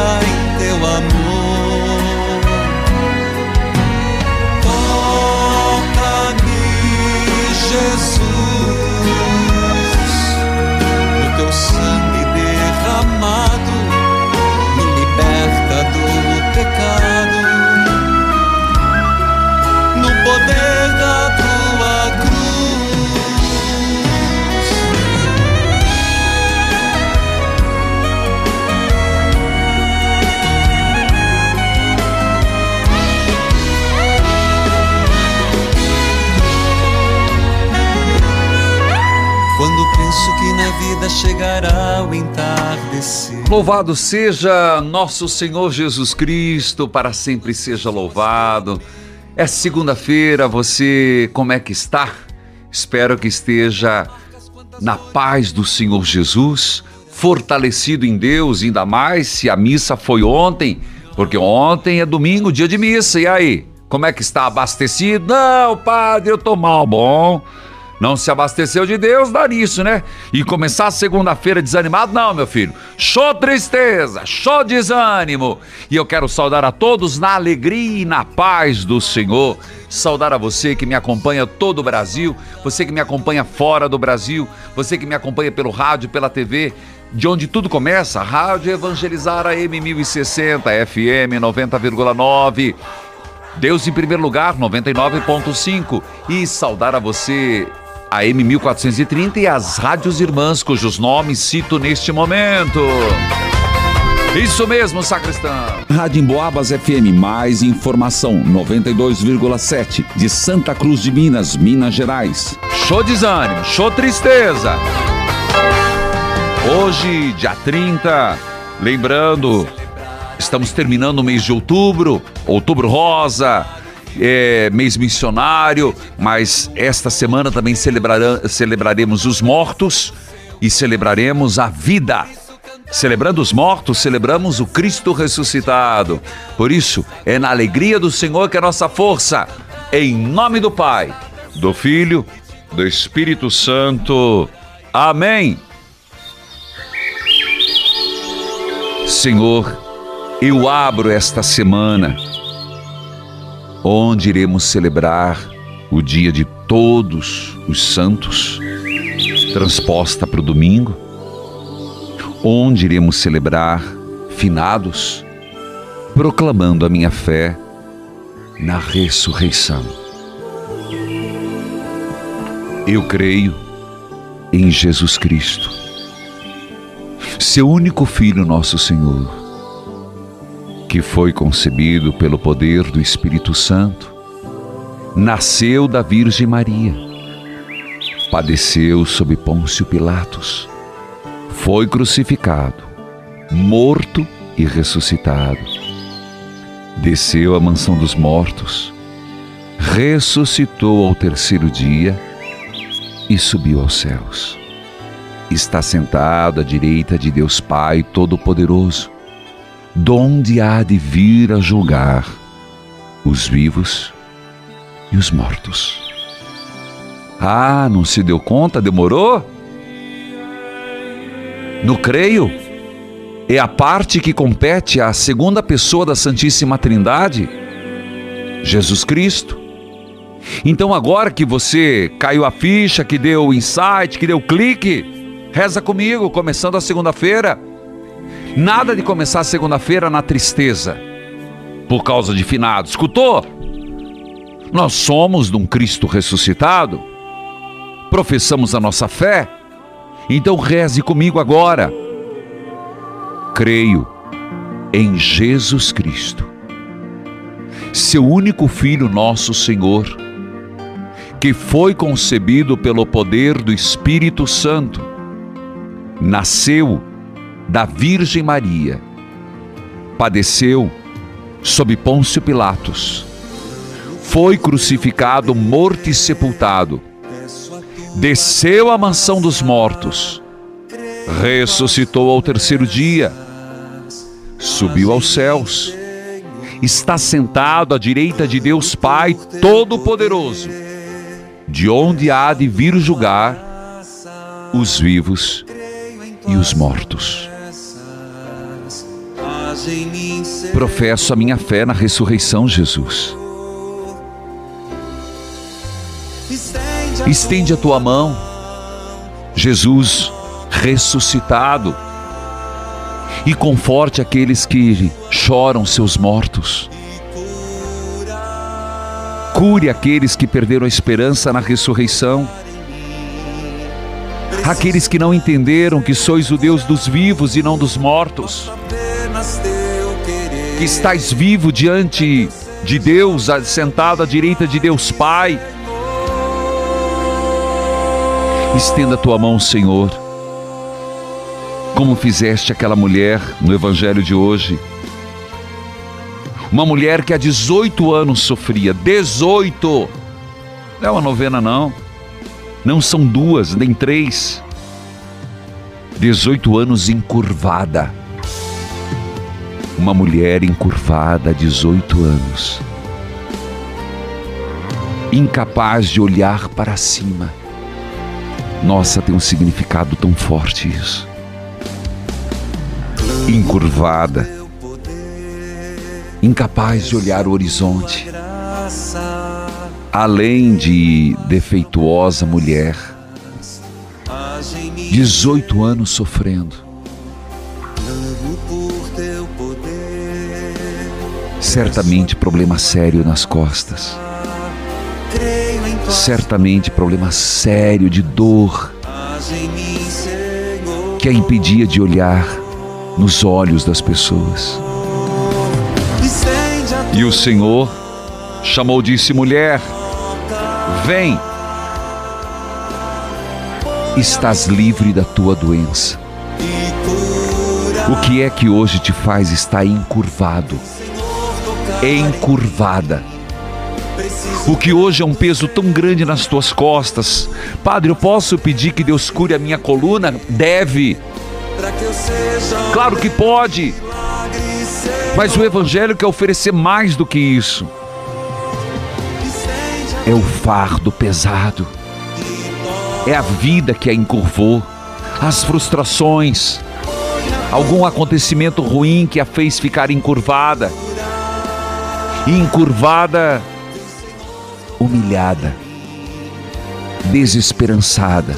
vida vida chegará o entardecer. Louvado seja nosso Senhor Jesus Cristo, para sempre seja louvado. É segunda-feira, você como é que está? Espero que esteja na paz do Senhor Jesus, fortalecido em Deus, ainda mais se a missa foi ontem, porque ontem é domingo, dia de missa. E aí, como é que está abastecido? Não, padre, eu tô mal, bom. Não se abasteceu de Deus, dá nisso, né? E começar a segunda-feira desanimado? Não, meu filho. Show tristeza, show desânimo. E eu quero saudar a todos na alegria e na paz do Senhor. Saudar a você que me acompanha todo o Brasil, você que me acompanha fora do Brasil, você que me acompanha pelo rádio, pela TV, de onde tudo começa, Rádio Evangelizar AM 1060, FM 90,9. Deus em primeiro lugar, 99.5. E saudar a você, a M 1430 e as rádios irmãs, cujos nomes cito neste momento. Isso mesmo, sacristão. Rádio Emboabas FM, mais informação, 92,7, de Santa Cruz de Minas, Minas Gerais. Show desânimo, show tristeza. Hoje, dia 30, lembrando, estamos terminando o mês de outubro, outubro rosa, é, mês missionário, mas esta semana também celebraremos os mortos e celebraremos a vida. Celebrando os mortos, celebramos o Cristo ressuscitado. Por isso, é na alegria do Senhor que é a nossa força. Em nome do Pai, do Filho, do Espírito Santo. Amém. Senhor, eu abro esta semana, onde iremos celebrar o dia de todos os santos, transposta para o domingo, onde iremos celebrar finados, proclamando a minha fé na ressurreição. Eu creio em Jesus Cristo, seu único Filho, nosso Senhor, que foi concebido pelo poder do Espírito Santo, nasceu da Virgem Maria, padeceu sob Pôncio Pilatos, foi crucificado, morto e ressuscitado, desceu à mansão dos mortos, ressuscitou ao terceiro dia e subiu aos céus. Está sentado à direita de Deus Pai Todo-Poderoso, donde há de vir a julgar os vivos e os mortos. Ah, não se deu conta? Demorou? No creio é a parte que compete à segunda pessoa da Santíssima Trindade, Jesus Cristo. Então, agora que você caiu a ficha, que deu o insight, que deu o clique, reza comigo, começando a segunda-feira. Nada de começar segunda-feira na tristeza, por causa de finado. Escutou? Nós somos de um Cristo ressuscitado, professamos a nossa fé, então reze comigo agora. Creio em Jesus Cristo, seu único filho, nosso Senhor, que foi concebido pelo poder do Espírito Santo, nasceu da Virgem Maria, padeceu sob Pôncio Pilatos, foi crucificado, morto e sepultado, desceu à mansão dos mortos, ressuscitou ao terceiro dia, subiu aos céus, está sentado à direita de Deus Pai Todo-Poderoso, de onde há de vir julgar os vivos e os mortos. Professo a minha fé na ressurreição, Jesus. Estende a tua mão, Jesus ressuscitado, e conforte aqueles que choram seus mortos. Cure aqueles que perderam a esperança na ressurreição. Aqueles que não entenderam que sois o Deus dos vivos e não dos mortos. Que estais vivo diante de Deus, sentado à direita de Deus Pai. Estenda a tua mão, Senhor, como fizeste aquela mulher no Evangelho de hoje. Uma mulher que há 18 anos sofria. 18! Não é uma novena, não. Não são duas, nem três. 18 anos encurvada. Uma mulher encurvada, 18 anos. Incapaz de olhar para cima. Nossa, tem um significado tão forte isso. Encurvada. Incapaz de olhar o horizonte além de defeituosa mulher, 18 anos sofrendo. Certamente problema sério nas costas. Certamente problema sério de dor que a impedia de olhar nos olhos das pessoas. E o Senhor chamou, disse: mulher, Vem. Estás livre da tua doença. O que é que hoje te faz estar encurvado? Encurvada. O que hoje é um peso tão grande nas tuas costas. Padre, eu posso pedir que Deus cure a minha coluna? Deve. Claro que pode. Mas o Evangelho quer oferecer mais do que isso é o fardo pesado, é a vida que a encurvou, as frustrações, algum acontecimento ruim que a fez ficar encurvada, encurvada, humilhada, desesperançada.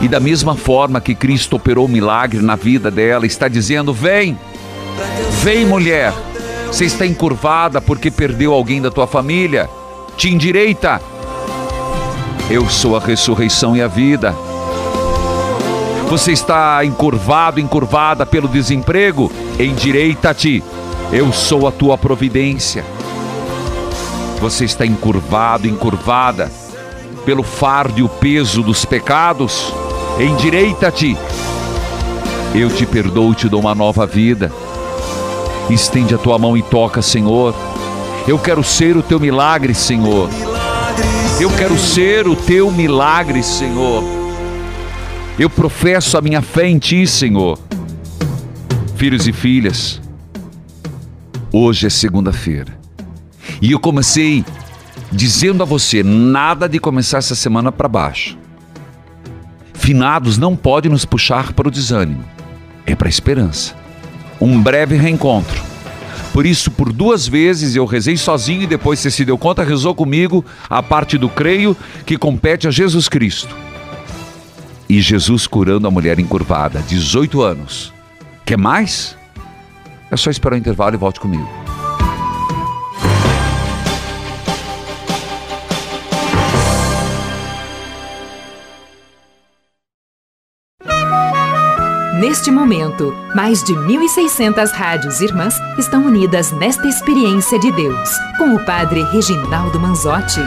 E da mesma forma que Cristo operou o milagre na vida dela, está dizendo: vem, vem mulher, você está encurvada porque perdeu alguém da tua família te endireita. Eu sou a ressurreição e a vida. Você está encurvado, encurvada pelo desemprego? Endireita-te. Eu sou a tua providência. Você está encurvado, encurvada pelo fardo e o peso dos pecados? Endireita-te. Eu te perdoo e te dou uma nova vida. Estende a tua mão e toca, Senhor eu quero ser o teu milagre, Senhor. Eu quero ser o teu milagre, Senhor. Eu professo a minha fé em ti, Senhor. Filhos e filhas, hoje é segunda-feira. E eu comecei dizendo a você: nada de começar essa semana para baixo. Finados não pode nos puxar para o desânimo, é para a esperança. Um breve reencontro por isso, por duas vezes eu rezei sozinho e depois você se deu conta, rezou comigo a parte do creio que compete a Jesus Cristo. E Jesus curando a mulher encurvada, 18 anos. Quer mais? É só esperar o intervalo e volte comigo. Neste momento, mais de 1.600 rádios irmãs estão unidas nesta experiência de Deus, com o Padre Reginaldo Manzotti.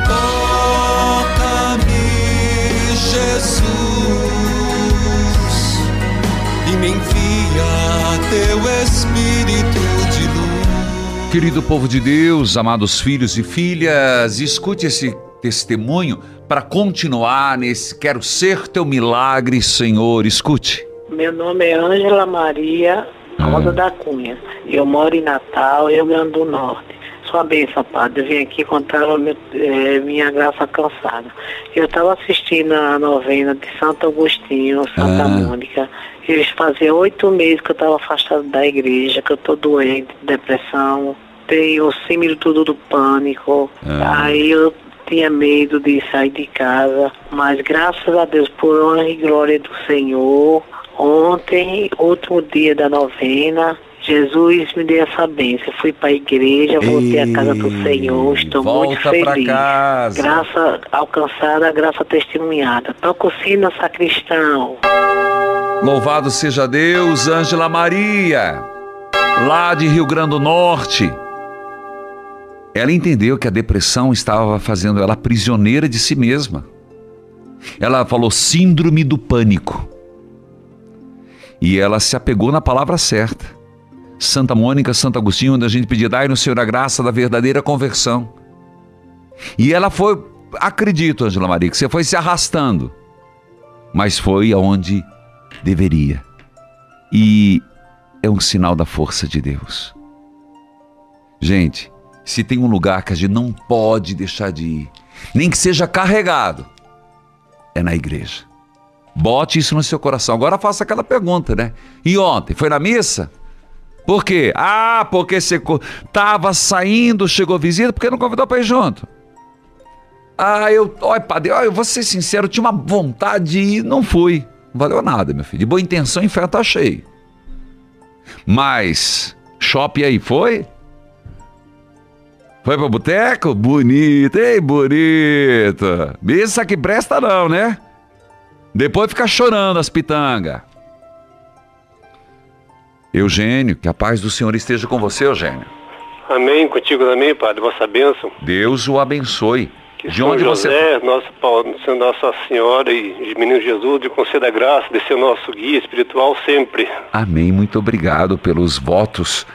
Teu Espírito de luz. Querido povo de Deus, amados filhos e filhas, escute esse testemunho para continuar nesse Quero Ser Teu Milagre, Senhor. Escute. Meu nome é Ângela Maria Rosa Ah. da Cunha. Eu moro em Natal, Rio Grande do Norte. Sua bênção, padre. Eu vim aqui contar meu- eh, minha graça cansada. Eu estava assistindo a novena de Santo Agostinho, Santa Ah. Mônica. Eles faziam oito meses que eu estava afastado da igreja, que eu estou doente, depressão, tenho o símbolo tudo do pânico. Ah. Aí eu tinha medo de sair de casa, mas graças a Deus, por honra e glória do Senhor, ontem, último dia da novena, Jesus me deu essa bênção. Fui para a igreja, voltei à casa do Senhor, estou muito feliz. casa. Graça alcançada, graça testemunhada. Toca o sino, sacristão. Louvado seja Deus, Ângela Maria, lá de Rio Grande do Norte. Ela entendeu que a depressão estava fazendo ela prisioneira de si mesma. Ela falou síndrome do pânico. E ela se apegou na palavra certa. Santa Mônica, Santo Agostinho, onde a gente pedia, dai no Senhor a graça da verdadeira conversão. E ela foi, acredito, Ângela Maria, que você foi se arrastando, mas foi aonde deveria. E é um sinal da força de Deus. Gente, se tem um lugar que a gente não pode deixar de ir, nem que seja carregado, é na igreja. Bote isso no seu coração. Agora faça aquela pergunta, né? E ontem, foi na missa? Por quê? Ah, porque você tava saindo, chegou visita, porque não convidou para ir junto. Ah, eu, olha, padre, olha, eu vou ser sincero, eu tinha uma vontade de ir, não fui. Não valeu nada, meu filho. De boa intenção, o inferno tá cheio. Mas, shopping aí foi? Foi pro boteco? Bonito, hein, bonito. Isso que presta não, né? Depois fica chorando as pitangas. Eugênio, que a paz do Senhor esteja com você, Eugênio. Amém, contigo também, Padre, vossa bênção. Deus o abençoe. Que De São onde você José, nosso, Paulo, Nossa Senhora e Menino Jesus, de conceda a graça de ser nosso guia espiritual sempre. Amém. Muito obrigado pelos votos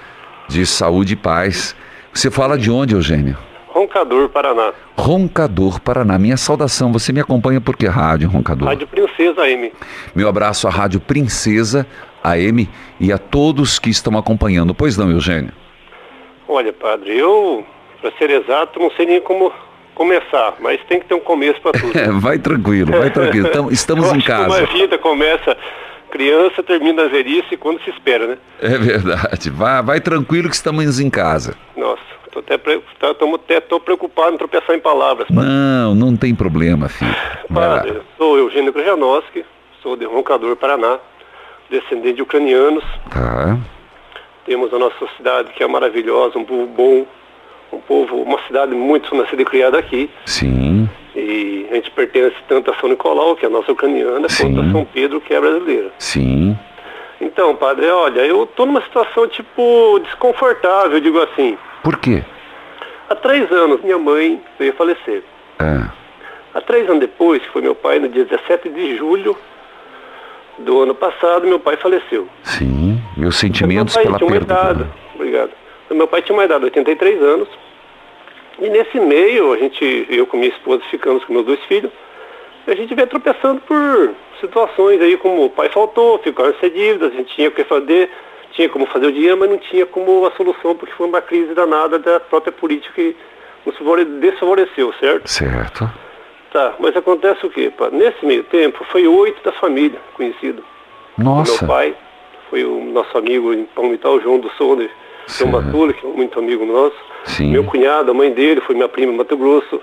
de saúde e paz. Você fala de onde, Eugênio? Roncador, Paraná. Roncador, Paraná. Minha saudação. Você me acompanha por que rádio, Roncador? Rádio Princesa M. Meu abraço à Rádio Princesa AM e a todos que estão acompanhando. Pois não, Eugênio? Olha, Padre, eu, para ser exato, não sei nem como começar, mas tem que ter um começo para tudo. É, vai tranquilo, vai tranquilo. Tam- Estamos em casa. uma vida começa criança, termina a velhice quando se espera, né? É verdade. Vai, vai tranquilo que estamos em casa. Nossa, tô até, pre- tá- tamo até tô preocupado em tropeçar em palavras. Padre. Não, não tem problema, filho. Padre, sou Eugênio Krajanoski, sou de Roncador, Paraná, descendente de ucranianos. Tá. Temos a nossa cidade que é maravilhosa, um povo bom, um povo, uma cidade muito nascida e criada aqui. Sim. E a gente pertence tanto a São Nicolau, que é a nossa ucraniana, Sim. quanto a São Pedro, que é brasileira. Sim. Então, padre, olha, eu tô numa situação tipo desconfortável, digo assim. Por quê? Há três anos minha mãe veio falecer. É. Há três anos depois, que foi meu pai, no dia 17 de julho do ano passado, meu pai faleceu. Sim. Meus meu sentimentos pai pela perda. idade, obrigado. Meu pai tinha uma idade de 83 anos. E nesse meio, a gente, eu com minha esposa ficamos com meus dois filhos. A gente veio tropeçando por situações aí, como o pai faltou, ficaram sem dívidas, a gente tinha o que fazer, tinha como fazer o dinheiro, mas não tinha como a solução, porque foi uma crise danada da própria política que nos favore- desfavoreceu, certo? Certo. Tá, mas acontece o quê? pá? Nesse meio tempo, foi oito da família conhecido. Nossa. Meu pai foi o nosso amigo em Palmital, João do Sonder, João. Batula, que é muito amigo nosso. Sim. Meu cunhado, a mãe dele, foi minha prima em Mato Grosso.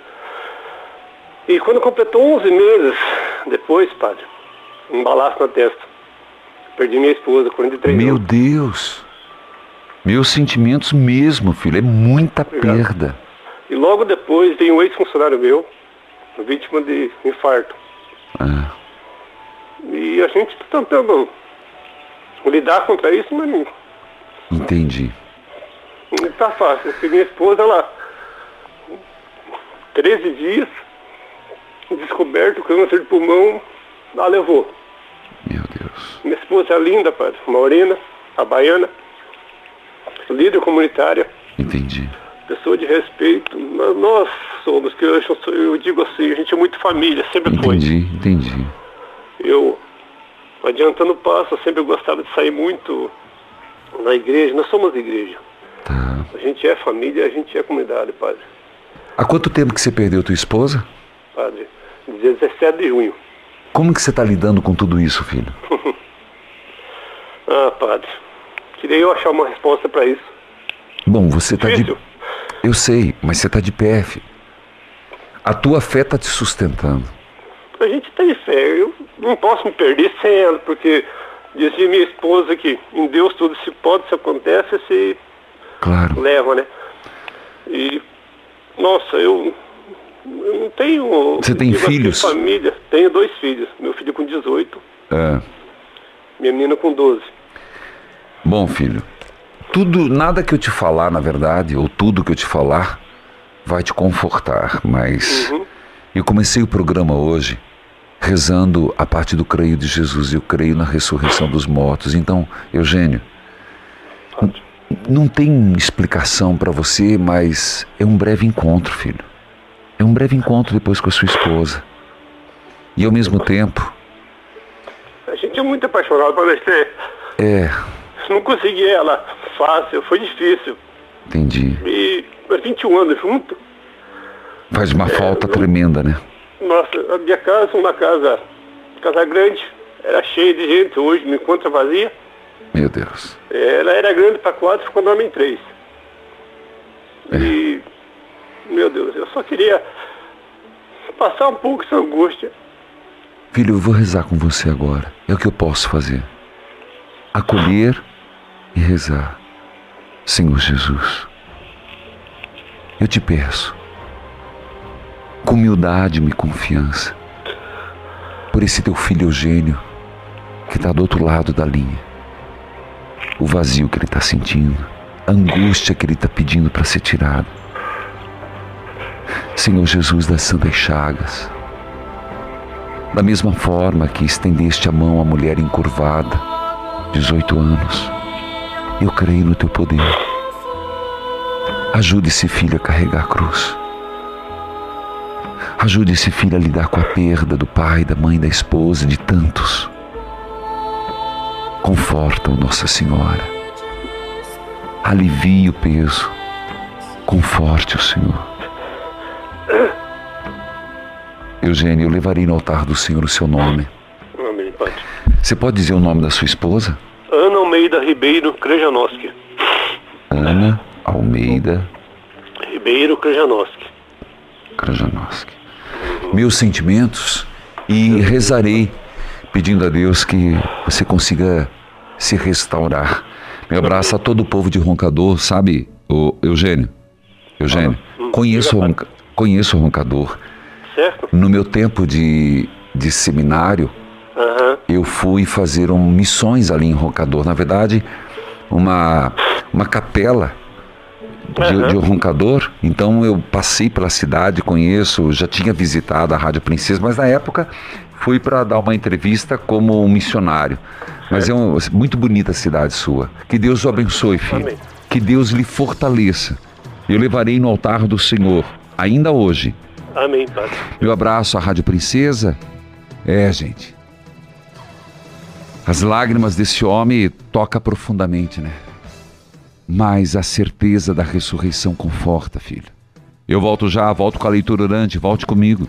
E quando completou 11 meses depois, padre, um balaço na testa. Perdi minha esposa, 43 Meu anos. Deus. Meus sentimentos mesmo, filho. É muita Obrigado. perda. E logo depois veio um ex-funcionário meu, vítima de infarto. Ah, E a gente está tentando lidar contra isso, mas não, Entendi. não tá fácil. Porque minha esposa, ela, 13 dias, descoberto câncer de pulmão, ela levou. Meu Deus. Minha esposa é linda, padre, morena, a baiana, líder comunitária, Entendi. Pessoa de respeito. Nós- Nós somos, que eu, eu digo assim, a gente é muito família, sempre foi. Entendi, entendi. Eu, adiantando o passo, eu sempre gostava de sair muito na igreja. Nós somos igreja. Tá. A gente é família, a gente é comunidade, padre. Há quanto tempo que você perdeu tua esposa? Padre, 17 de junho. Como que você está lidando com tudo isso, filho? Ah, padre, queria eu achar uma resposta para isso. Bom, você está de... Eu sei, mas você está de pé, filho. A tua fé está te sustentando. A gente tem fé. Eu não posso me perder sem ela, porque dizia minha esposa que em Deus tudo se pode, se acontece, se Claro. leva, né? E, nossa, eu, eu não tenho... Você tem filhos? família. Tenho dois filhos. Meu filho com 18, É. minha menina com 12. Bom, filho, tudo, nada que eu te falar, na verdade, ou tudo que eu te falar, vai te confortar, mas eu comecei o programa hoje rezando a parte do creio de Jesus, eu creio na ressurreição dos mortos. Então, Eugênio, não tem explicação para você, mas é um breve encontro, filho. É um breve encontro depois com a sua esposa. E ao mesmo tempo, A gente é muito apaixonado para você. é, Não consegui ela fácil, foi difícil. entendi. E há 21 anos junto, Faz uma falta tremenda, né? nossa, a minha casa, uma casa, casa grande, era cheia de gente, hoje me encontra vazia. Meu Deus. Ela era grande para quatro, ficou nome em três. E, meu Deus, eu só queria passar um pouco essa angústia. Filho, eu vou rezar com você agora. É o que eu posso fazer. Acolher e rezar. Senhor Jesus, eu te peço, com humildade e confiança, por esse teu filho Eugênio, que está do outro lado da linha. O vazio que ele está sentindo, a angústia que ele está pedindo para ser tirado. Senhor Jesus das Santas Chagas, da mesma forma que estendeste a mão à mulher encurvada, 18 anos, eu creio no teu poder. Ajude esse filho a carregar a cruz. Ajude esse filho a lidar com a perda do pai, da mãe, da esposa, de tantos. Conforta-o, Nossa Senhora. Alivie o peso. Conforte o Senhor. Eugênio, eu levarei no altar do Senhor o seu nome. Amém. Você pode dizer o nome da sua esposa? Ana Almeida Ribeiro Krejanoski. Ana Almeida Ribeiro Krejanoski. Krajanoski. Meus sentimentos e rezarei pedindo a Deus que você consiga se restaurar. Meu abraço a todo o povo de Roncador, sabe, o Eugênio? Eugênio, conheço, o Ronca- conheço o Roncador. Certo? No meu tempo de, de seminário. Eu fui fazer um, missões ali em Roncador. Na verdade, uma, uma capela de, de Roncador. Então eu passei pela cidade, conheço, já tinha visitado a Rádio Princesa, mas na época fui para dar uma entrevista como um missionário. Mas é um- muito bonita a cidade sua. Que Deus o abençoe, filho. Amém. Que Deus lhe fortaleça. Eu levarei no altar do Senhor, ainda hoje, Amém, Padre. meu abraço à Rádio Princesa. É, gente. As lágrimas desse homem toca profundamente, né? Mas a certeza da ressurreição conforta, filho. Eu volto já, volto com a leitura orante, volte comigo.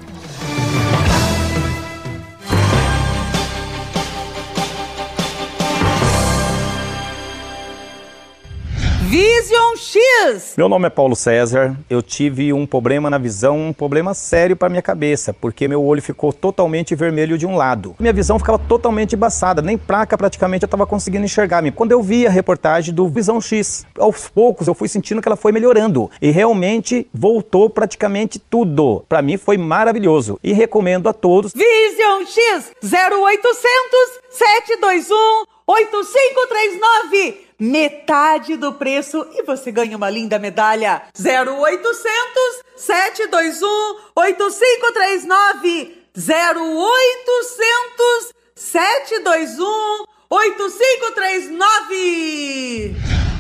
Vision X! Meu nome é Paulo César. Eu tive um problema na visão, um problema sério para minha cabeça, porque meu olho ficou totalmente vermelho de um lado. Minha visão ficava totalmente embaçada, nem placa praticamente eu estava conseguindo enxergar. Quando eu vi a reportagem do Visão X, aos poucos eu fui sentindo que ela foi melhorando e realmente voltou praticamente tudo. Para mim foi maravilhoso e recomendo a todos. Vision X 0800 721 8539. Metade do preço e você ganha uma linda medalha. 0800 721 8539. 0800 721 8539.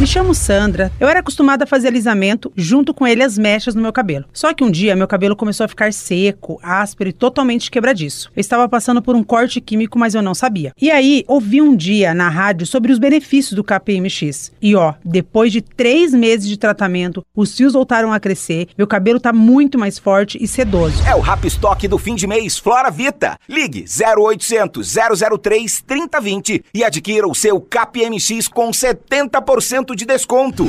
Me chamo Sandra. Eu era acostumada a fazer alisamento junto com ele as mechas no meu cabelo. Só que um dia meu cabelo começou a ficar seco, áspero e totalmente quebradiço. Eu estava passando por um corte químico, mas eu não sabia. E aí, ouvi um dia na rádio sobre os benefícios do KPMX. E ó, depois de três meses de tratamento, os fios voltaram a crescer, meu cabelo tá muito mais forte e sedoso. É o Rap Stock do fim de mês Flora Vita. Ligue 0800 003 3020 e adquira o seu KPMX com 70% de desconto.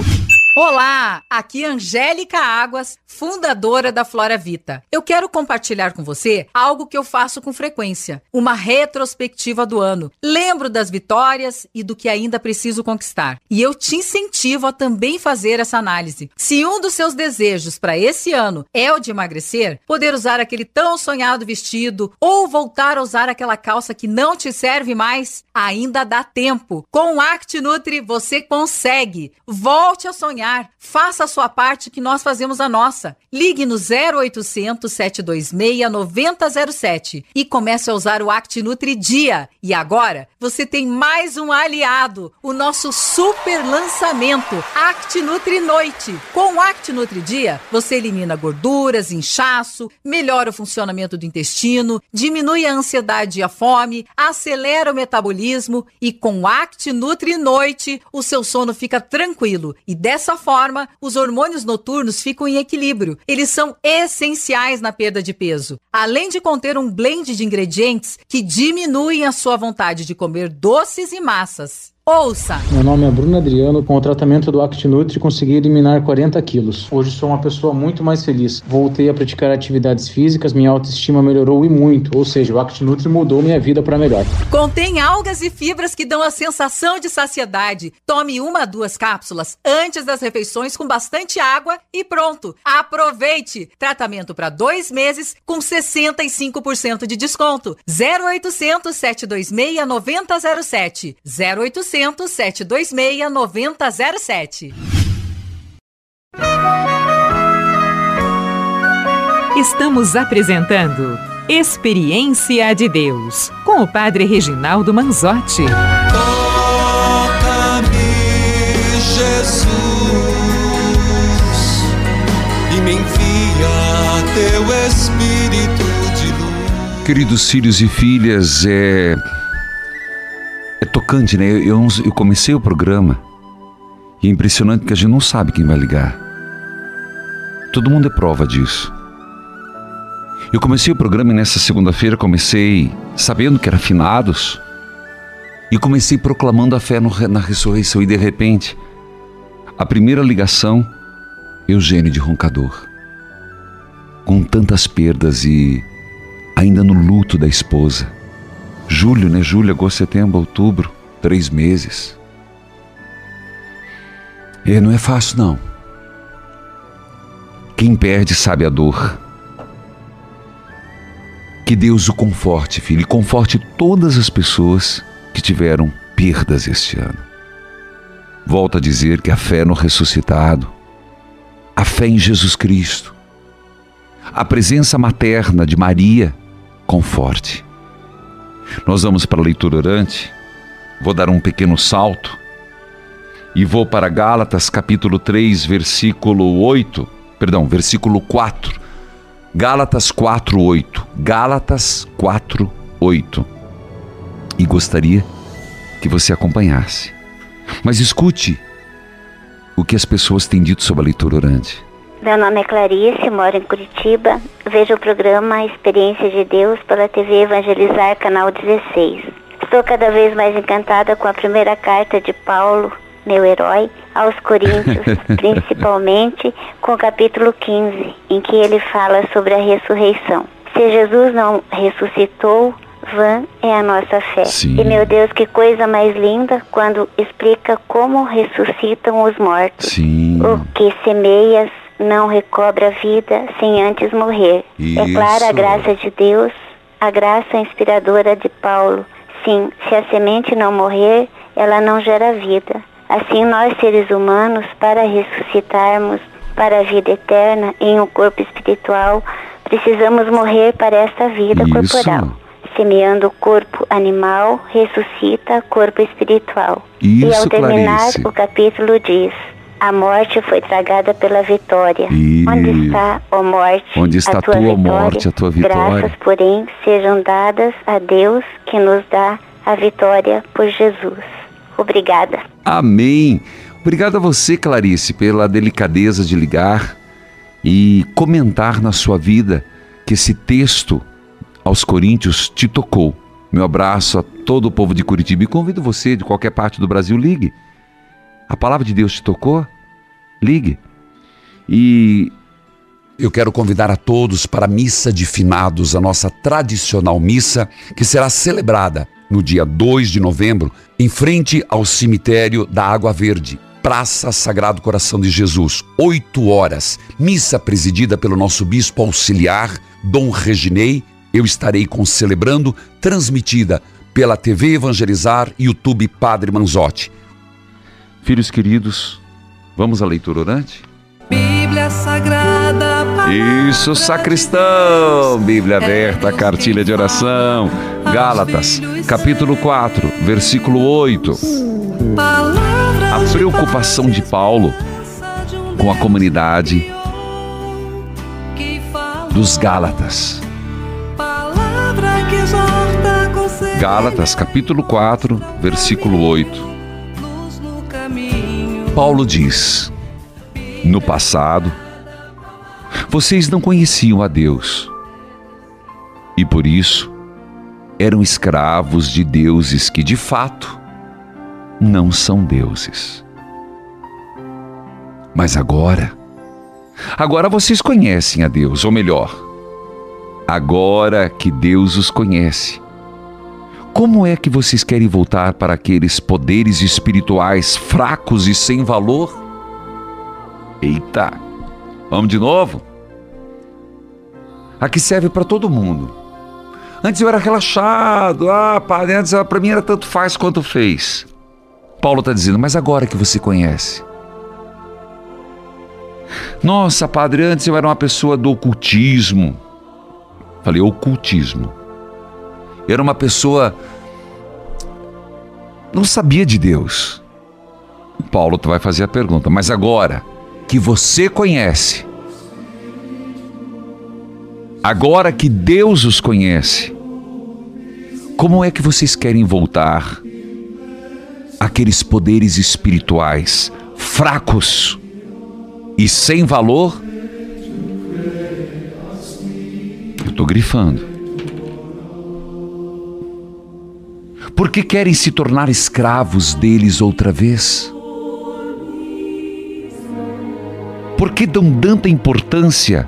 Olá, aqui Angélica Águas, fundadora da Flora Vita. Eu quero compartilhar com você algo que eu faço com frequência, uma retrospectiva do ano. Lembro das vitórias e do que ainda preciso conquistar. E eu te incentivo a também fazer essa análise. Se um dos seus desejos para esse ano é o de emagrecer, poder usar aquele tão sonhado vestido ou voltar a usar aquela calça que não te serve mais, ainda dá tempo. Com o Act Nutri você consegue. Volte a sonhar Faça a sua parte que nós fazemos a nossa. Ligue no 0800 726 9007 e comece a usar o Act Nutri Dia. E agora você tem mais um aliado, o nosso super lançamento Act Nutri Noite. Com o Act Nutri Dia, você elimina gorduras, inchaço, melhora o funcionamento do intestino, diminui a ansiedade e a fome, acelera o metabolismo e com o Act Nutri Noite, o seu sono fica tranquilo e dessa Dessa forma, os hormônios noturnos ficam em equilíbrio. Eles são essenciais na perda de peso. Além de conter um blend de ingredientes que diminuem a sua vontade de comer doces e massas. Ouça! Meu nome é Bruno Adriano. Com o tratamento do ActiNutri consegui eliminar 40 quilos. Hoje sou uma pessoa muito mais feliz. Voltei a praticar atividades físicas, minha autoestima melhorou e muito. Ou seja, o ActiNutri mudou minha vida para melhor. Contém algas e fibras que dão a sensação de saciedade. Tome uma, duas cápsulas antes das refeições com bastante água e pronto. Aproveite! Tratamento para dois meses com 65% de desconto. 0800 726 9007. 0800 800 726 9007. Estamos apresentando Experiência de Deus com o Padre Reginaldo Manzotti. Toca-me, Jesus, e me envia teu Espírito de luz. Queridos filhos e filhas, é é tocante, né? Eu, eu comecei o programa e é impressionante que a gente não sabe quem vai ligar. Todo mundo é prova disso. Eu comecei o programa e nessa segunda-feira comecei sabendo que era finados e comecei proclamando a fé no, na ressurreição e de repente a primeira ligação, Eugênio de Roncador, com tantas perdas e ainda no luto da esposa Julho, né? Julho, agosto, setembro, outubro, três meses. E não é fácil, não. Quem perde sabe a dor. Que Deus o conforte, filho, e conforte todas as pessoas que tiveram perdas este ano. Volto a dizer que a fé no ressuscitado, a fé em Jesus Cristo, a presença materna de Maria, conforte. Nós vamos para a leitura orante. Vou dar um pequeno salto e vou para Gálatas capítulo 3, versículo 8, perdão, versículo 4. Gálatas 4, 8. Gálatas 4, 8. E gostaria que você acompanhasse. Mas escute o que as pessoas têm dito sobre a leitura orante. Meu nome é Clarice, moro em Curitiba. Vejo o programa Experiência de Deus pela TV Evangelizar, canal 16. Estou cada vez mais encantada com a primeira carta de Paulo, meu herói, aos Coríntios, principalmente com o capítulo 15, em que ele fala sobre a ressurreição. Se Jesus não ressuscitou, vã é a nossa fé. Sim. E meu Deus, que coisa mais linda quando explica como ressuscitam os mortos. Sim. O que semeias não recobre a vida sem antes morrer. Isso. É clara a graça de Deus, a graça inspiradora de Paulo, Sim, se a semente não morrer, ela não gera vida. Assim, nós seres humanos, para ressuscitarmos para a vida eterna em um corpo espiritual, precisamos morrer para esta vida Isso. corporal. Semeando o corpo animal, ressuscita corpo espiritual. e Isso, ao terminar, Clarice. o capítulo diz: A morte foi tragada pela vitória. Onde está, ó morte, Onde está a tua, tua vitória? morte, a tua vitória? Graças, porém, sejam dadas a Deus que nos dá a vitória por Jesus. Obrigada. Amém. Obrigado a você, Clarice, pela delicadeza de ligar e comentar na sua vida que esse texto aos Coríntios te tocou. Meu abraço a todo o povo de Curitiba e convido você de qualquer parte do Brasil, ligue. A palavra de Deus te tocou? Ligue. E Eu quero convidar a todos para a missa de finados, a nossa tradicional missa, que será celebrada no dia 2 de novembro, em frente ao cemitério da Água Verde, Praça Sagrado Coração de Jesus, 8 horas. Missa presidida pelo nosso bispo auxiliar, Dom Reginei. Eu estarei concelebrando, transmitida pela TV Evangelizar YouTube Padre Manzotti. Filhos queridos, vamos à leitura orante? Bíblia Sagrada. Isso, sacristão! Bíblia aberta, cartilha de oração. Gálatas, capítulo 4, versículo 8. A preocupação de Paulo com a comunidade dos Gálatas. Gálatas, capítulo 4, versículo 8. Paulo diz: No passado, vocês não conheciam a Deus e por isso eram escravos de deuses que de fato não são deuses. Mas agora, agora vocês conhecem a Deus, ou melhor, agora que Deus os conhece, como é que vocês querem voltar para aqueles poderes espirituais fracos e sem valor? Eita! Vamos de novo? Aqui serve para todo mundo. Antes eu era relaxado, ah, padre, antes para mim era tanto faz quanto fez. Paulo está dizendo, mas agora que você conhece. Nossa, padre, antes eu era uma pessoa do ocultismo. Falei, ocultismo. Era uma pessoa. Não sabia de Deus. Paulo vai fazer a pergunta, mas agora que você conhece, agora que Deus os conhece, como é que vocês querem voltar àqueles poderes espirituais fracos e sem valor? Eu estou grifando. Por que querem se tornar escravos deles outra vez? Por que dão tanta importância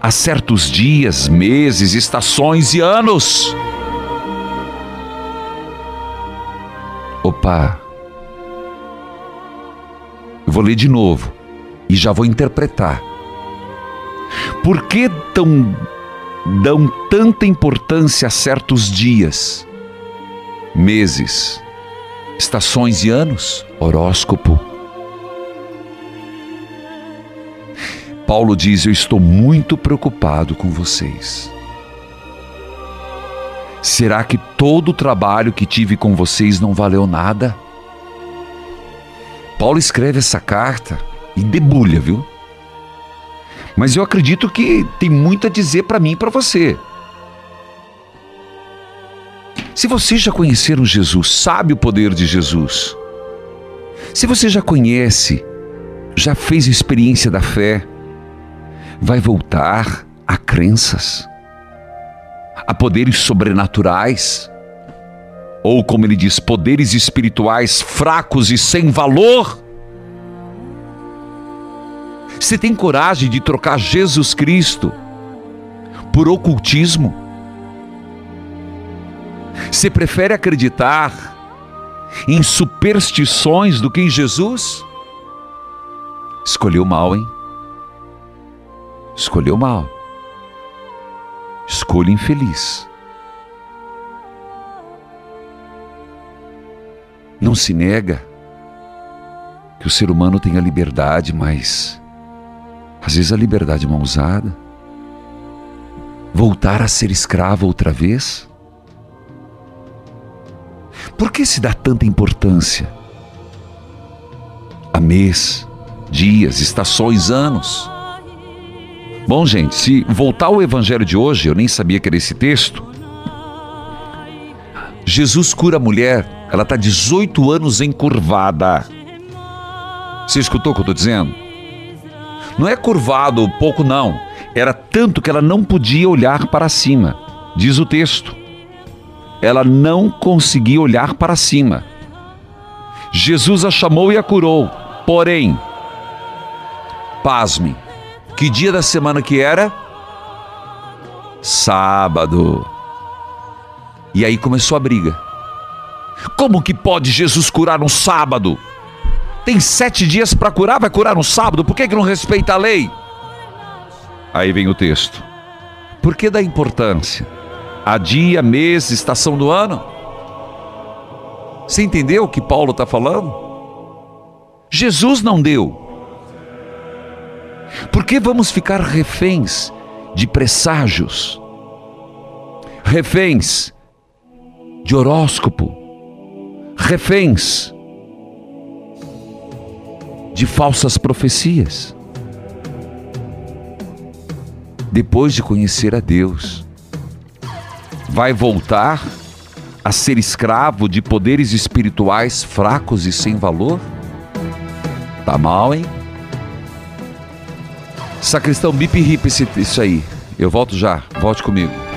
a certos dias, meses, estações e anos? Opa! Eu vou ler de novo e já vou interpretar. Por que tão, dão tanta importância a certos dias, meses, estações e anos? Horóscopo. Paulo diz: Eu estou muito preocupado com vocês. Será que todo o trabalho que tive com vocês não valeu nada? Paulo escreve essa carta e debulha, viu? Mas eu acredito que tem muito a dizer para mim e para você. Se vocês já conheceram Jesus, sabe o poder de Jesus. Se você já conhece, já fez experiência da fé, vai voltar a crenças, a poderes sobrenaturais, ou como ele diz, poderes espirituais fracos e sem valor. Você tem coragem de trocar Jesus Cristo por ocultismo? Você prefere acreditar em superstições do que em Jesus? Escolheu mal, hein? Escolheu mal. Escolha infeliz. Não se nega que o ser humano tem a liberdade, mas às vezes a liberdade é mal usada. Voltar a ser escravo outra vez? Por que se dá tanta importância a mês, dias, estações, anos? Bom, gente, se voltar ao evangelho de hoje, eu nem sabia que era esse texto. Jesus cura a mulher, ela está 18 anos encurvada. Você escutou o que eu estou dizendo? Não é curvado pouco, não. Era tanto que ela não podia olhar para cima, diz o texto. Ela não conseguia olhar para cima. Jesus a chamou e a curou. Porém, pasme, que dia da semana que era? Sábado. E aí começou a briga. Como que pode Jesus curar no sábado? Tem sete dias para curar, vai curar no sábado, por que, que não respeita a lei? Aí vem o texto. Por que dá importância? A dia, mês, estação do ano? Você entendeu o que Paulo está falando? Jesus não deu. Por que vamos ficar reféns de presságios? Reféns de horóscopo? Reféns de falsas profecias? Depois de conhecer a Deus, vai voltar a ser escravo de poderes espirituais fracos e sem valor? Tá mal, hein? Sacristão, bip hip isso aí. Eu volto já, volte comigo.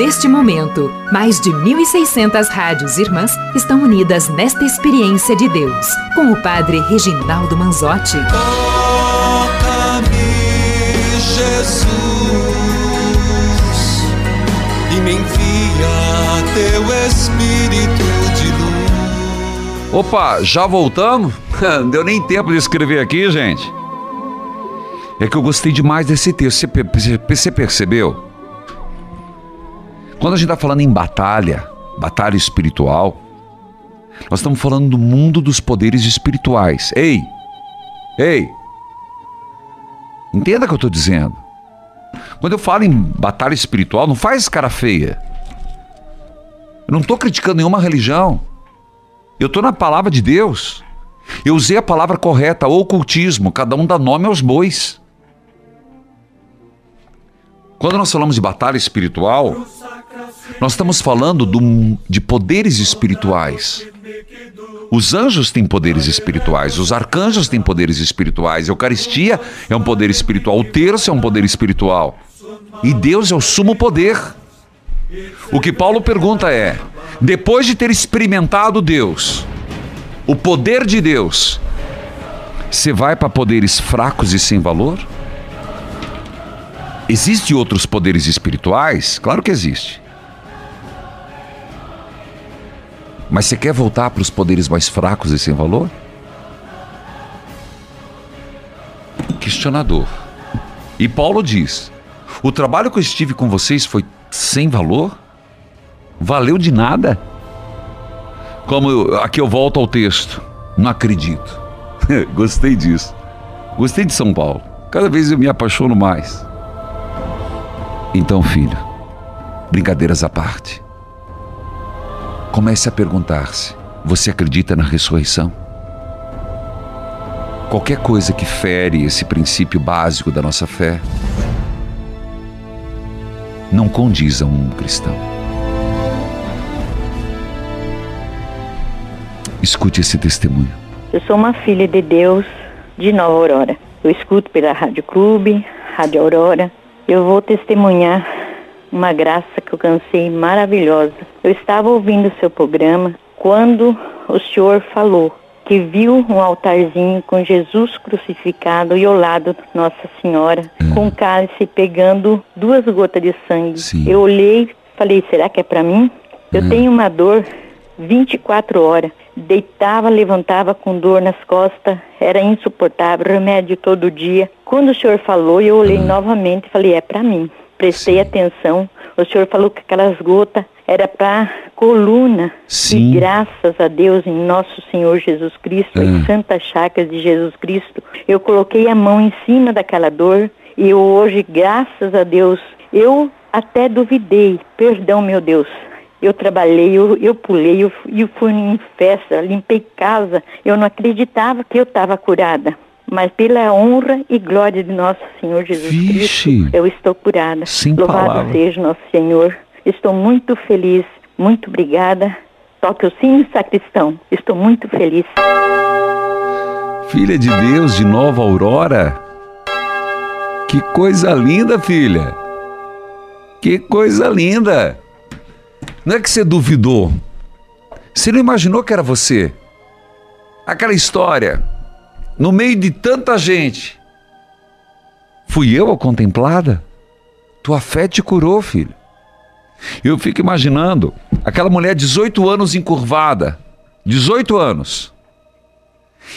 Neste momento, mais de 1.600 rádios irmãs estão unidas nesta experiência de Deus, com o Padre Reginaldo Manzotti. Toca-me, Jesus, e me envia teu Espírito de luz. Opa, já voltamos? Não deu nem tempo de escrever aqui, gente. É que eu gostei demais desse texto. Você, pe- você percebeu? Quando a gente está falando em batalha, batalha espiritual, nós estamos falando do mundo dos poderes espirituais. Ei! Ei! Entenda o que eu estou dizendo. Quando eu falo em batalha espiritual, não faz cara feia. Eu não estou criticando nenhuma religião. Eu estou na palavra de Deus. Eu usei a palavra correta, ocultismo. Cada um dá nome aos bois. Quando nós falamos de batalha espiritual, nós estamos falando do- de poderes espirituais. Os anjos têm poderes espirituais, os arcanjos têm poderes espirituais, a Eucaristia é um poder espiritual, o terço é um poder espiritual. E Deus é o sumo poder. O que Paulo pergunta é: depois de ter experimentado Deus, o poder de Deus, você vai para poderes fracos e sem valor? Existem outros poderes espirituais? Claro que existe. Mas você quer voltar para os poderes mais fracos e sem valor? Questionador. E Paulo diz: o trabalho que eu estive com vocês foi sem valor? Valeu de nada? Como eu- aqui eu volto ao texto. Não acredito. Gostei disso. Gostei de São Paulo. Cada vez eu me apaixono mais. Então, filho, brincadeiras à parte. Comece a perguntar-se: você acredita na ressurreição? Qualquer coisa que fere esse princípio básico da nossa fé não condiz a um cristão. Escute esse testemunho. Eu sou uma filha de Deus de Nova Aurora. Eu escuto pela Rádio Clube, Rádio Aurora. Eu vou testemunhar uma graça que eu cansei maravilhosa. Eu estava ouvindo o seu programa quando o senhor falou que viu um altarzinho com Jesus crucificado e ao lado Nossa Senhora, com um cálice pegando duas gotas de sangue. Eu olhei, falei, será que é para mim? Eu tenho uma dor 24 horas. Deitava, levantava com dor nas costas, era insuportável, remédio todo dia. Quando o senhor falou, eu olhei novamente e falei, é para mim. Prestei atenção. O senhor falou que aquelas gotas era para coluna. Sim. E graças a Deus, em nosso Senhor Jesus Cristo, Ah. em Santas Chacas de Jesus Cristo, eu coloquei a mão em cima daquela dor e hoje, graças a Deus, eu até duvidei. Perdão, meu Deus. Eu trabalhei, eu, eu pulei, eu, eu fui em festa, limpei casa. Eu não acreditava que eu estava curada. Mas pela honra e glória de nosso Senhor Jesus Vixe. Cristo, eu estou curada. Sem Louvado palavras. seja nosso Senhor. Estou muito feliz, muito obrigada. Toque o sino, sacristão. Estou muito feliz. Filha de Deus de Nova Aurora. Que coisa linda, filha. Que coisa linda. Não é que você duvidou. Você não imaginou que era você. Aquela história. No meio de tanta gente. Fui eu a contemplada? Tua fé te curou, filho. Eu fico imaginando aquela mulher 18 anos encurvada. 18 anos.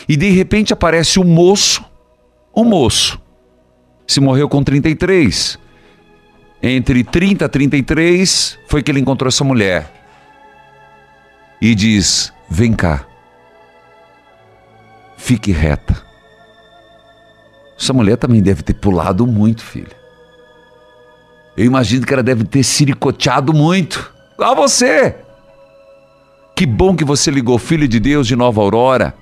E de repente aparece um moço, um moço. Se morreu com 33. Entre 30 e 33 foi que ele encontrou essa mulher. E diz: Vem cá. Fique reta. Essa mulher também deve ter pulado muito, filha. Eu imagino que ela deve ter siricoteado muito. A você! Que bom que você ligou, Filho de Deus de Nova Aurora,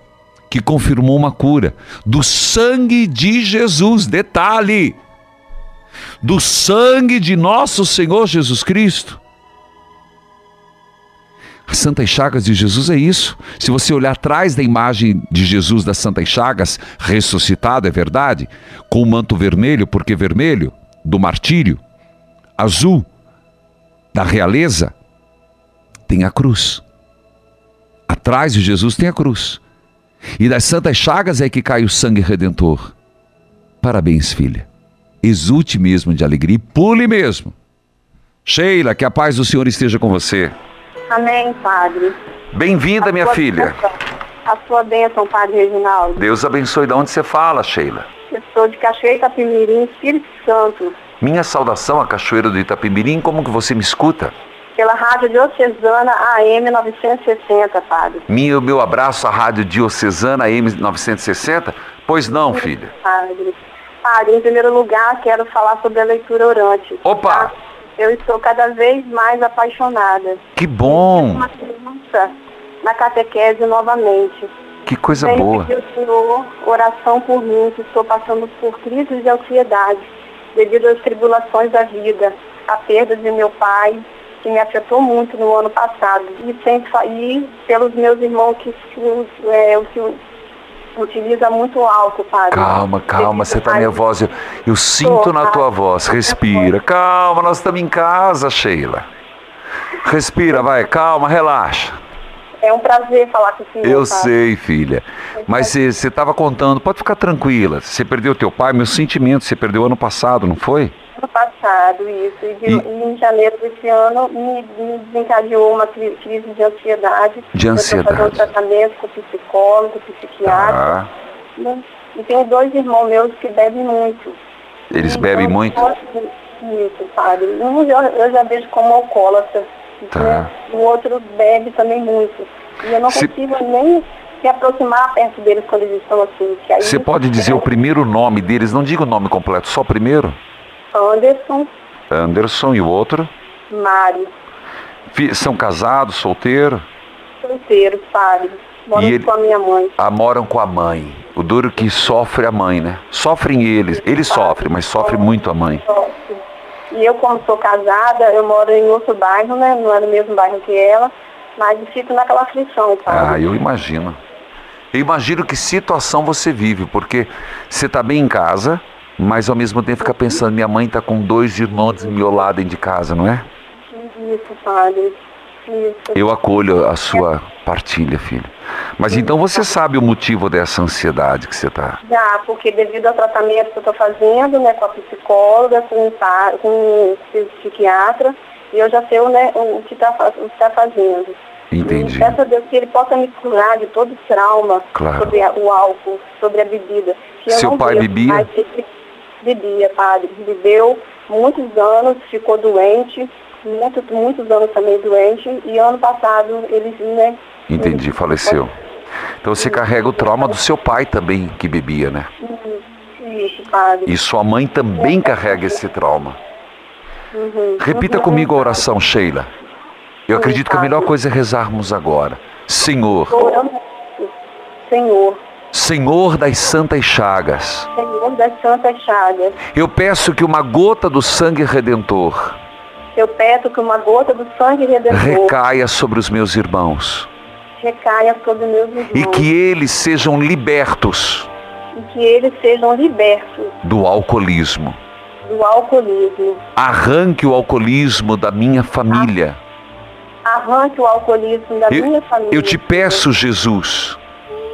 que confirmou uma cura do sangue de Jesus. Detalhe: do sangue de nosso Senhor Jesus Cristo. As Santas Chagas de Jesus é isso. Se você olhar atrás da imagem de Jesus das Santas Chagas, ressuscitado, é verdade, com o manto vermelho, porque vermelho, do martírio, azul, da realeza, tem a cruz. Atrás de Jesus tem a cruz. E das santas chagas é que cai o sangue redentor. Parabéns, filha. Exulte mesmo de alegria e pule mesmo. Sheila, que a paz do Senhor esteja com você. Amém, Padre. Bem-vinda, minha filha. bênção- A sua bênção, Padre Reginaldo. Deus abençoe. De onde você fala, Sheila? Eu sou de Cachoeira Itapemirim, Espírito Santo, Minha saudação à Cachoeira do Itapemirim, como que você me escuta? pela Rádio Diocesana AM 960, Padre. Minha, meu abraço à Rádio Diocesana M960? Pois não, filha. Padre. Padre, em primeiro lugar, quero falar sobre a leitura orante. Opa! tá? Eu estou cada vez mais apaixonada. Que bom! Uma criança na catequese novamente. Que coisa Venho boa. ao Senhor oração por mim, que estou passando por crises de ansiedade devido às tribulações da vida, a perda de meu pai, que me afetou muito no ano passado, e, sem, fa- e pelos meus irmãos que se, é, o que utiliza muito álcool, padre. Calma, calma, você tá Ai, nervosa. Eu, eu sinto na tua voz. Respira. Calma, nós estamos em casa, Sheila. Respira, vai, calma, relaxa. É um prazer falar com o senhor. Eu padre. sei, filha. Mas você você estava contando, pode ficar tranquila. Você perdeu teu pai, meus sentimentos, você perdeu ano passado, não foi? Ano passado, isso. E, de- E- e em janeiro desse ano me, me desencadeou uma cri- crise de ansiedade. De Eu estou fazendo ansiedade. tratamento com psicólogo, psiquiatra. Ah, E tenho dois irmãos meus que bebem muito. eles Então, bebem muito? Isso, padre. Um eu, eu já vejo como alcoólatra. Tá. né? O outro bebe também muito. E eu não Se- consigo nem me aproximar perto deles quando eles estão assim. Você pode dizer o primeiro nome deles, não diga o nome completo, só o primeiro? Anderson, Anderson e o outro? Mário, São casados, solteiros? solteiros, padre. Moro E ele- com a minha mãe. Ah, moram com a mãe. O duro que sofre a mãe, né? Sofrem eles. Eles sofrem, mas sofre muito a mãe. E eu, como sou casada, eu moro em outro bairro, né? Não é no mesmo bairro que ela, mas fico naquela aflição, Ah, sabe? eu imagino. Eu imagino que situação você vive, porque você tá bem em casa, mas ao mesmo tempo fica pensando, minha mãe tá com dois irmãos miolados dentro de casa, não é? Isso, padre. Isso. Eu acolho a sua partilha, filho. Mas então você sabe o motivo dessa ansiedade que você tá. Já, porque devido ao tratamento que eu estou fazendo, né, com a psicóloga, com com o psiquiatra, e eu já sei o, né, o que está tá fazendo. Entendi. E peço a Deus que Ele possa me curar de todo trauma Claro. sobre o álcool, sobre a bebida. Seu pai bebia? Ele bebia, padre. Bebeu muitos anos, ficou doente, muitos, muitos anos também doente. E ano passado ele, né? Entendi, faleceu. Então você carrega o trauma do seu pai também, que bebia, né? Isso, padre. E sua mãe também carrega esse trauma. Uhum. Repita Uhum. comigo a oração, Sheila. Eu acredito que a melhor coisa é rezarmos agora. Senhor, Senhor, Senhor das Santas Chagas, Senhor das Santas Chagas, eu peço que uma gota do sangue redentor eu peço que uma gota do sangue redentor recaia sobre os meus irmãos recaia sobre meus irmãos e que eles sejam libertos e que eles sejam libertos do alcoolismo. do alcoolismo. Arranque o alcoolismo da minha família. Arranque o alcoolismo da minha Eu, família. eu te peço, Jesus,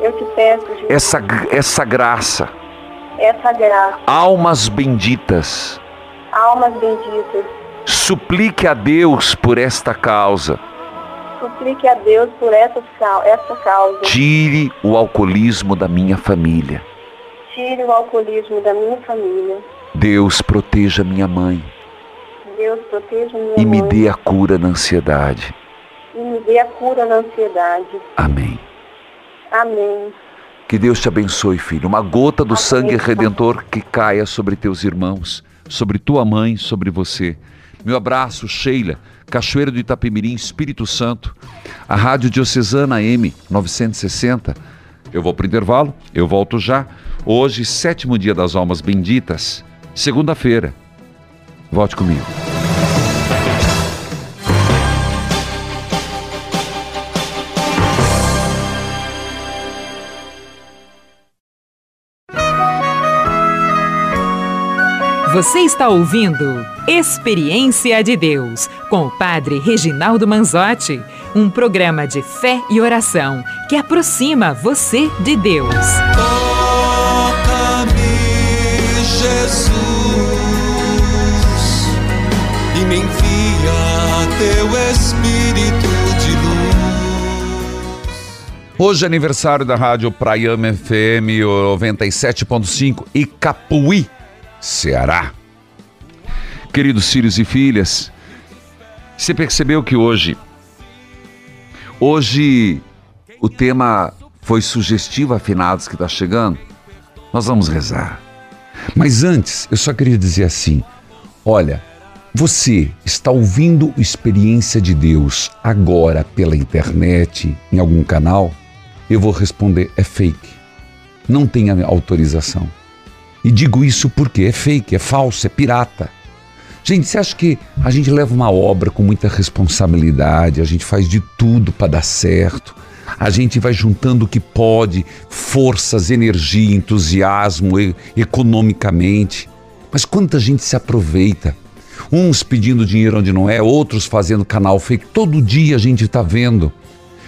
Eu te peço, Jesus, essa, essa graça. essa graça. Almas benditas, Almas benditas. suplique a Deus por esta causa. Suplique a Deus por essa, essa causa. Tire o alcoolismo da minha família. Tire o alcoolismo da minha família. Deus proteja minha mãe Deus proteja minha e me mãe. dê a cura na ansiedade. E me dê a cura na ansiedade. Amém. Amém. Que Deus te abençoe, filho. Uma gota do sangue redentor que caia sobre teus irmãos, sobre tua mãe, sobre você. Meu abraço, Sheila, Cachoeira do Itapemirim, Espírito Santo, a Rádio Diocesana M 960. Eu vou para o intervalo, eu volto já. Hoje, sétimo dia das almas benditas, segunda-feira. Volte comigo. Você está ouvindo Experiência de Deus com o Padre Reginaldo Manzotti, um programa de fé e oração que aproxima você de Deus. Toca-me, Jesus, e me envia teu Espírito de luz. Hoje é aniversário da Rádio Praiama FM 97.5 e Capuí, Ceará. Queridos filhos e filhas, você percebeu que hoje, hoje o tema foi sugestivo a finados que está chegando? Nós vamos rezar. Mas antes, eu só queria dizer assim: olha, você está ouvindo Experiência de Deus agora pela internet, em algum canal? Eu vou responder: é fake. Não tem autorização. E digo isso porque é fake, é falso, é pirata. Gente, você acha que a gente leva uma obra com muita responsabilidade, a gente faz de tudo para dar certo, a gente vai juntando o que pode, forças, energia, entusiasmo, economicamente. Mas quanta gente se aproveita? Uns pedindo dinheiro onde não é, outros fazendo canal fake. Todo dia a gente está vendo.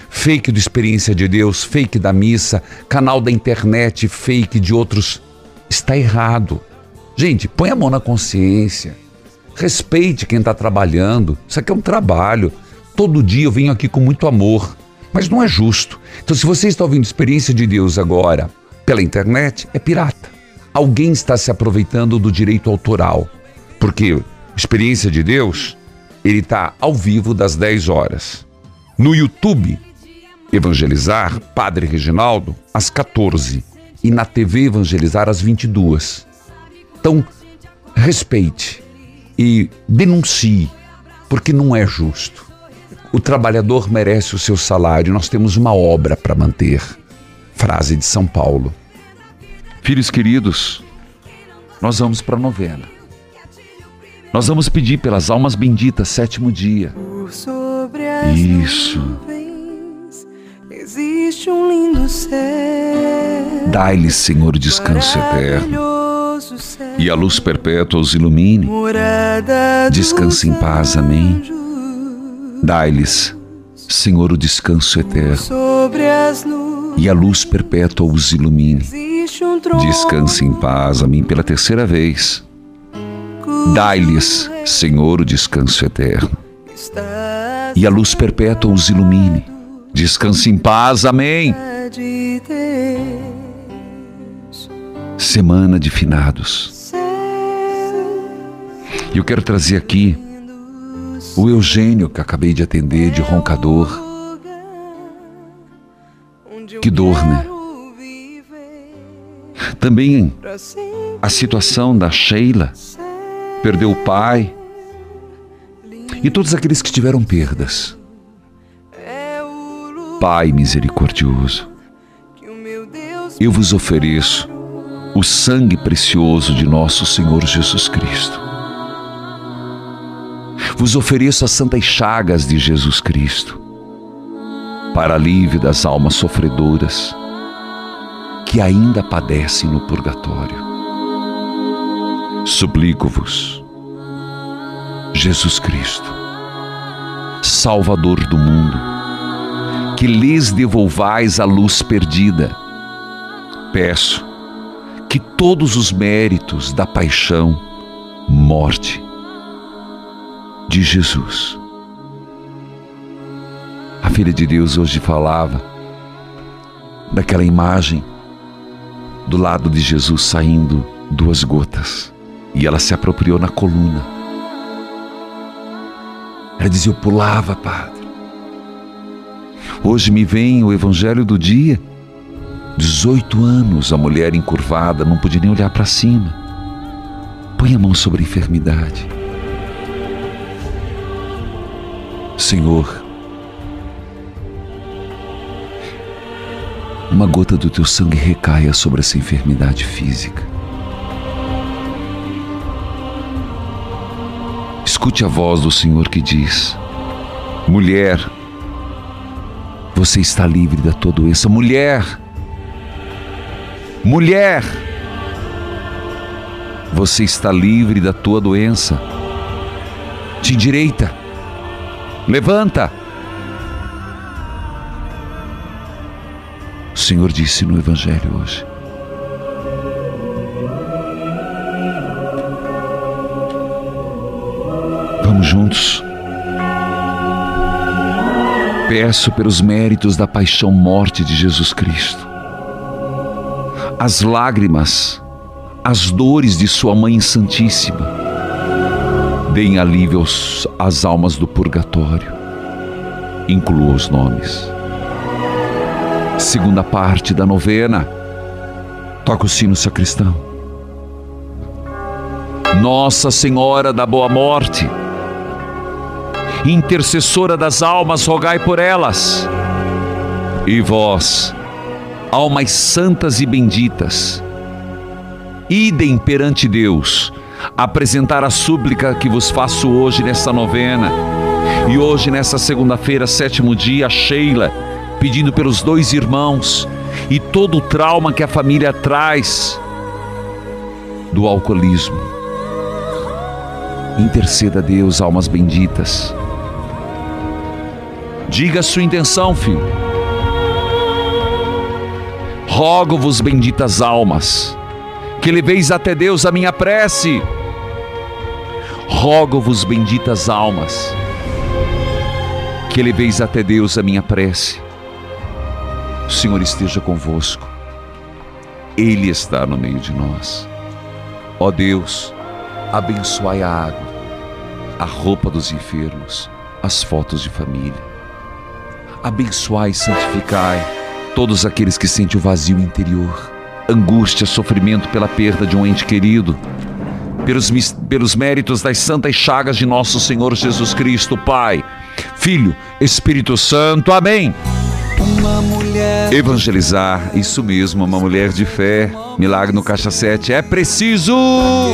Fake do Experiência de Deus, fake da missa, canal da internet, fake de outros. Está errado. Gente, põe a mão na consciência. Respeite quem está trabalhando. Isso aqui é um trabalho. Todo dia eu venho aqui com muito amor. Mas não é justo. Então, se você está ouvindo Experiência de Deus agora pela internet, é pirata. Alguém está se aproveitando do direito autoral. Porque Experiência de Deus, ele está ao vivo das 10 horas. No YouTube, Evangelizar, Padre Reginaldo, às 14. E na TV Evangelizar, às 22. Então, respeite e denuncie, porque não é justo. O trabalhador merece o seu salário, nós temos uma obra para manter. Frase de São Paulo. Filhos queridos, nós vamos para a novena. Nós vamos pedir pelas almas benditas, sétimo dia. Isso. Existe um lindo céu. Dai-lhes, Senhor, descanso eterno. E a luz perpétua os ilumine. Descanse em paz, amém. Dai-lhes, Senhor, o descanso eterno. E a luz perpétua os ilumine. um. Descanse em paz, amém, pela terceira vez. Dai-lhes, Senhor, o descanso eterno. E a luz perpétua os ilumine. Descanse em paz, amém. Semana de finados. E eu quero trazer aqui o Eugênio que acabei de atender de roncador. Que dor, né? Também a situação da Sheila, perdeu o pai, e todos aqueles que tiveram perdas. Pai misericordioso, eu vos ofereço o sangue precioso de nosso Senhor Jesus Cristo. Vos ofereço as santas chagas de Jesus Cristo, para alívio das almas sofredoras que ainda padecem no purgatório. Suplico-vos, Jesus Cristo, Salvador do mundo, que lhes devolvais a luz perdida. Peço que todos os méritos da paixão, morte de Jesus. A filha de Deus hoje falava daquela imagem do lado de Jesus saindo duas gotas e ela se apropriou na coluna. Ela dizia: Eu pulava, Padre. Hoje me vem o evangelho do dia. 18 anos, a mulher encurvada, não podia nem olhar para cima. Põe a mão sobre a enfermidade. Senhor, uma gota do teu sangue recaia sobre essa enfermidade física. Escute a voz do Senhor que diz: Mulher, você está livre da tua doença. Mulher, mulher, você está livre da tua doença. Te endireita, levanta. O Senhor disse no Evangelho hoje. Vamos juntos. Peço pelos méritos da paixão morte de Jesus Cristo. As lágrimas, as dores de Sua Mãe Santíssima. Deem alívio aos, às almas do purgatório. Inclua os nomes. Segunda parte da novena. Toca o sino sacristão. Nossa Senhora da Boa Morte intercessora das almas, rogai por elas. E vós, almas santas e benditas, idem perante Deus, apresentar a súplica que vos faço hoje nesta novena. E hoje, nessa segunda-feira, sétimo dia, a Sheila, pedindo pelos dois irmãos e todo o trauma que a família traz do alcoolismo. Interceda a Deus, almas benditas. Diga sua intenção, filho. Rogo-vos, benditas almas, que leveis até Deus a minha prece. Rogo-vos, benditas almas, que leveis até Deus a minha prece. O Senhor esteja convosco, Ele está no meio de nós. Ó Deus, abençoai a água, a roupa dos enfermos, as fotos de família abençoai e santificai todos aqueles que sentem o vazio interior, angústia, sofrimento pela perda de um ente querido, pelos, pelos méritos das santas chagas de nosso Senhor Jesus Cristo, Pai, Filho, Espírito Santo. Amém. Evangelizar, isso mesmo, uma mulher de fé. Milagre no Caixa 7. É preciso.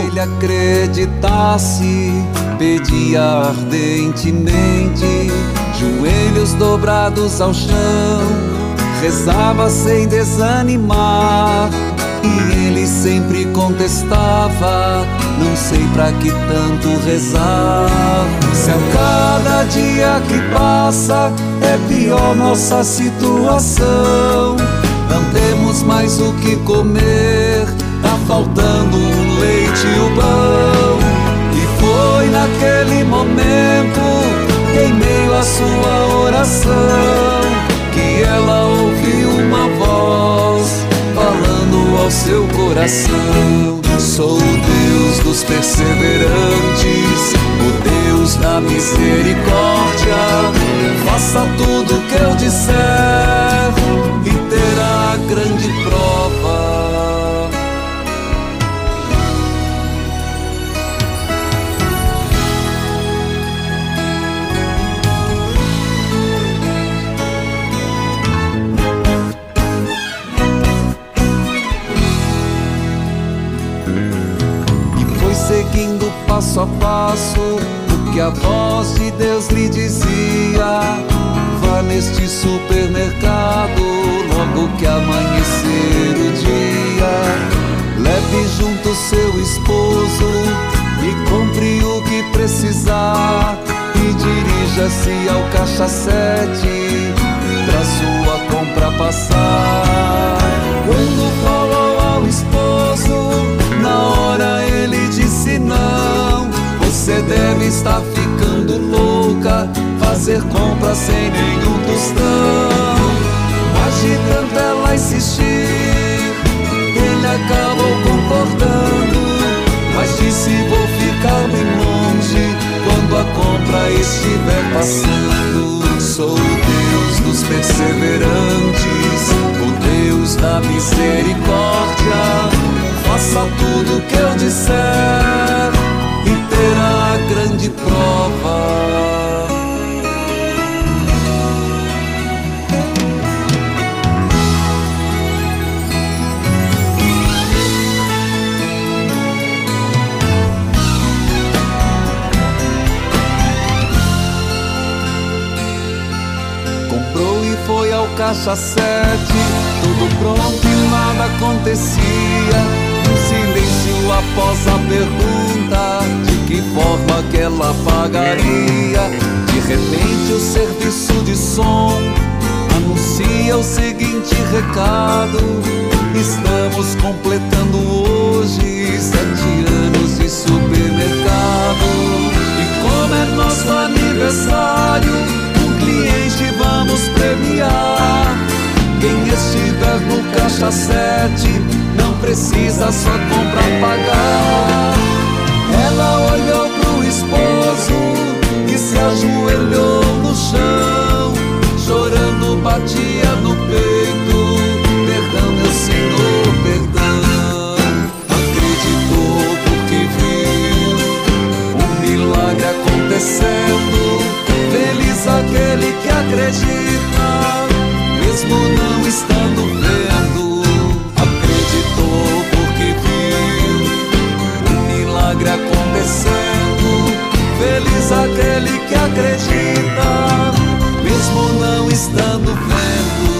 Ele acreditasse, pedia ardentemente, joelhos dobrados ao chão, rezava sem desanimar. E ele sempre contestava: Não sei pra que tanto rezar. Se a cada dia que passa é pior nossa situação. Não temos mais o que comer, tá faltando o leite e o pão. E foi naquele momento, sua oração, que ela ouviu uma voz falando ao seu coração. Sou o Deus dos perseverantes, o Deus da misericórdia. Faça tudo o que eu disser de fazer compras sem nenhum tostão. Mas de tanto ela insistir, ele acabou concordando. Mas disse: Vou ficar bem longe quando a compra estiver passando. Sou o Deus dos perseverantes, o Deus da misericórdia. Faça tudo o que eu disser e terá grande prova. Caixa sete, tudo pronto e nada acontecia. Um silêncio após a pergunta de que forma que ela pagaria. De repente o serviço de som anuncia o seguinte recado: Estamos completando hoje sete anos de supermercado. E como é nosso aniversário, cliente vamos premiar. Quem estiver no caixa sete não precisa só comprar pagar. Ela olhou pro esposo e se ajoelhou no chão, chorando batia no peito. Perdão, meu Senhor, perdão. Acreditou porque viu um milagre acontecendo. Aquele que acredita, mesmo não estando vendo. Acreditou porque viu um milagre acontecendo. Feliz aquele que acredita, mesmo não estando vendo.